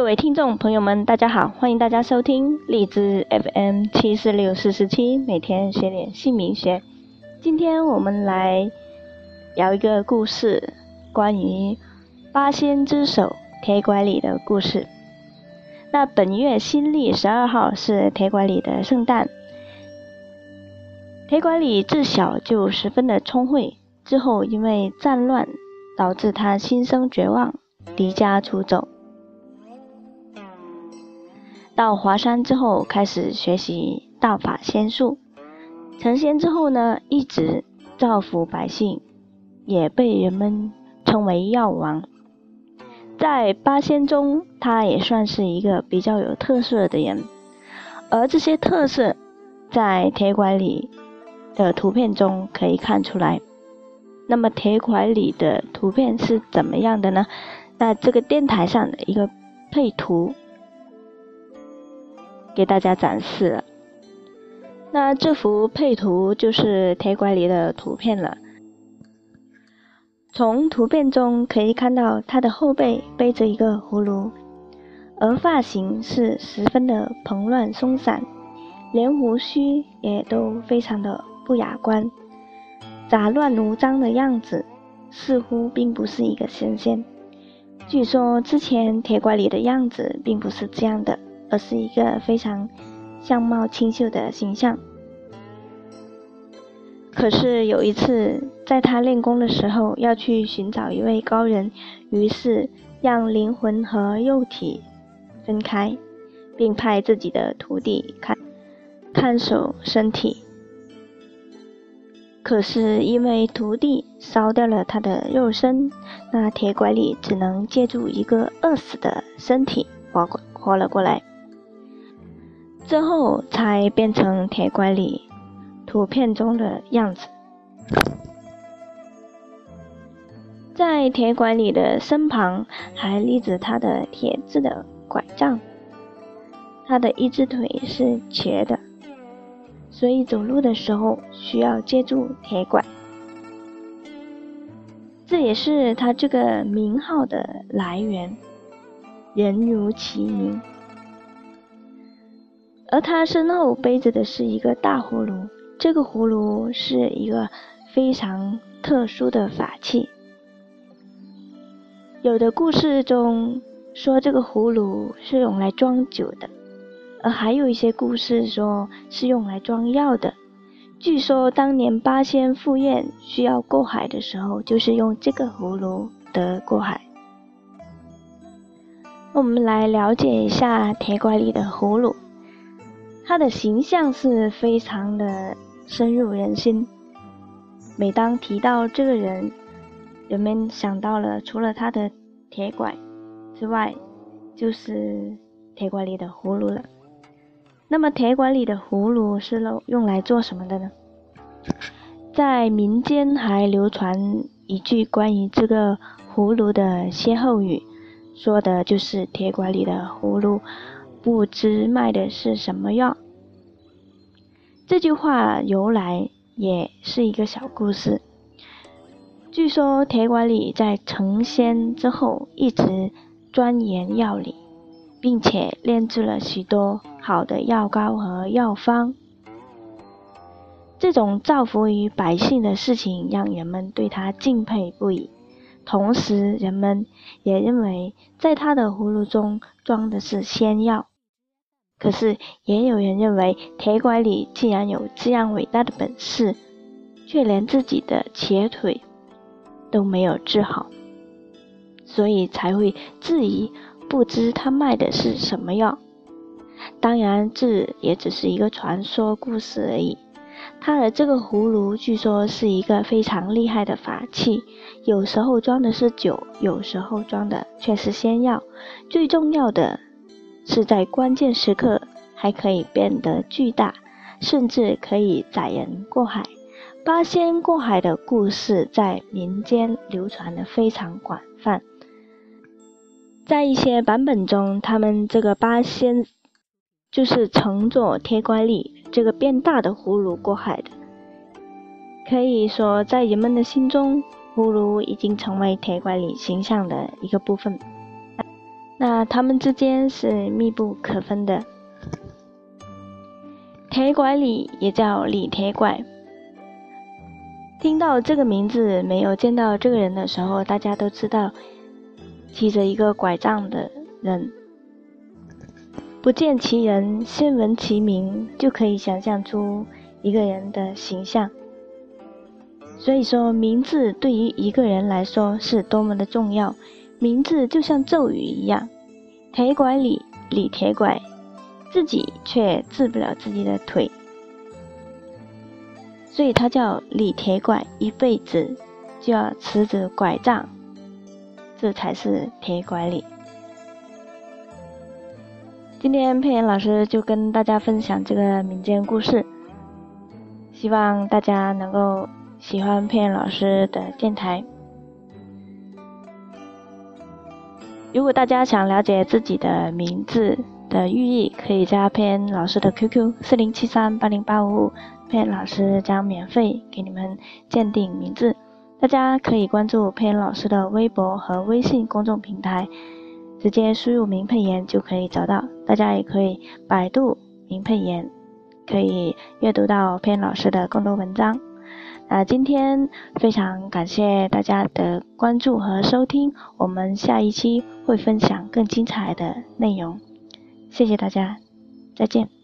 各位听众朋友们，大家好，欢迎大家收听荔枝 FM 七四六四十七，每天学点姓名学。今天我们来聊一个故事，关于八仙之首铁拐李的故事。那本月新历十二号是铁拐李的圣诞。铁拐李自小就十分的聪慧，之后因为战乱导致他心生绝望，离家出走。到华山之后，开始学习道法仙术。成仙之后呢，一直造福百姓，也被人们称为药王。在八仙中，他也算是一个比较有特色的人。而这些特色，在铁拐李的图片中可以看出来。那么铁拐李的图片是怎么样的呢？那这个电台上的一个配图。给大家展示了。那这幅配图就是铁拐李的图片了。从图片中可以看到，他的后背背着一个葫芦，而发型是十分的蓬乱松散，连胡须也都非常的不雅观，杂乱无章的样子，似乎并不是一个神仙。据说之前铁拐李的样子并不是这样的。而是一个非常相貌清秀的形象。可是有一次，在他练功的时候，要去寻找一位高人，于是让灵魂和肉体分开，并派自己的徒弟看看守身体。可是因为徒弟烧掉了他的肉身，那铁拐李只能借助一个饿死的身体活过活了过来。之后才变成铁拐李图片中的样子。在铁拐李的身旁还立着他的铁制的拐杖，他的一只腿是瘸的，所以走路的时候需要借助铁拐。这也是他这个名号的来源，人如其名。而他身后背着的是一个大葫芦，这个葫芦是一个非常特殊的法器。有的故事中说这个葫芦是用来装酒的，而还有一些故事说是用来装药的。据说当年八仙赴宴需要过海的时候，就是用这个葫芦得过海。我们来了解一下铁拐李的葫芦。他的形象是非常的深入人心。每当提到这个人，人们想到了除了他的铁拐之外，就是铁拐里的葫芦了。那么，铁拐里的葫芦是用来做什么的呢？在民间还流传一句关于这个葫芦的歇后语，说的就是铁拐里的葫芦。不知卖的是什么药。这句话由来也是一个小故事。据说铁拐李在成仙之后，一直钻研药理，并且炼制了许多好的药膏和药方。这种造福于百姓的事情，让人们对他敬佩不已。同时，人们也认为，在他的葫芦中装的是仙药。可是，也有人认为，铁拐李既然有这样伟大的本事，却连自己的瘸腿都没有治好，所以才会质疑，不知他卖的是什么药。当然，这也只是一个传说故事而已。他的这个葫芦，据说是一个非常厉害的法器，有时候装的是酒，有时候装的却是仙药。最重要的。是在关键时刻还可以变得巨大，甚至可以载人过海。八仙过海的故事在民间流传的非常广泛，在一些版本中，他们这个八仙就是乘坐铁拐李这个变大的葫芦过海的。可以说，在人们的心中，葫芦已经成为铁拐李形象的一个部分。那他们之间是密不可分的。铁拐李也叫李铁拐。听到这个名字，没有见到这个人的时候，大家都知道骑着一个拐杖的人。不见其人，先闻其名，就可以想象出一个人的形象。所以说，名字对于一个人来说是多么的重要。名字就像咒语一样，铁拐李，李铁拐，自己却治不了自己的腿，所以他叫李铁拐，一辈子就要持着拐杖，这才是铁拐李。今天佩妍老师就跟大家分享这个民间故事，希望大家能够喜欢佩妍老师的电台。如果大家想了解自己的名字的寓意，可以加佩恩老师的 QQ 四零七三八零八五五，佩恩老师将免费给你们鉴定名字。大家可以关注佩恩老师的微博和微信公众平台，直接输入“名佩言”就可以找到。大家也可以百度“名佩言”，可以阅读到佩恩老师的更多文章。那今天非常感谢大家的关注和收听，我们下一期会分享更精彩的内容，谢谢大家，再见。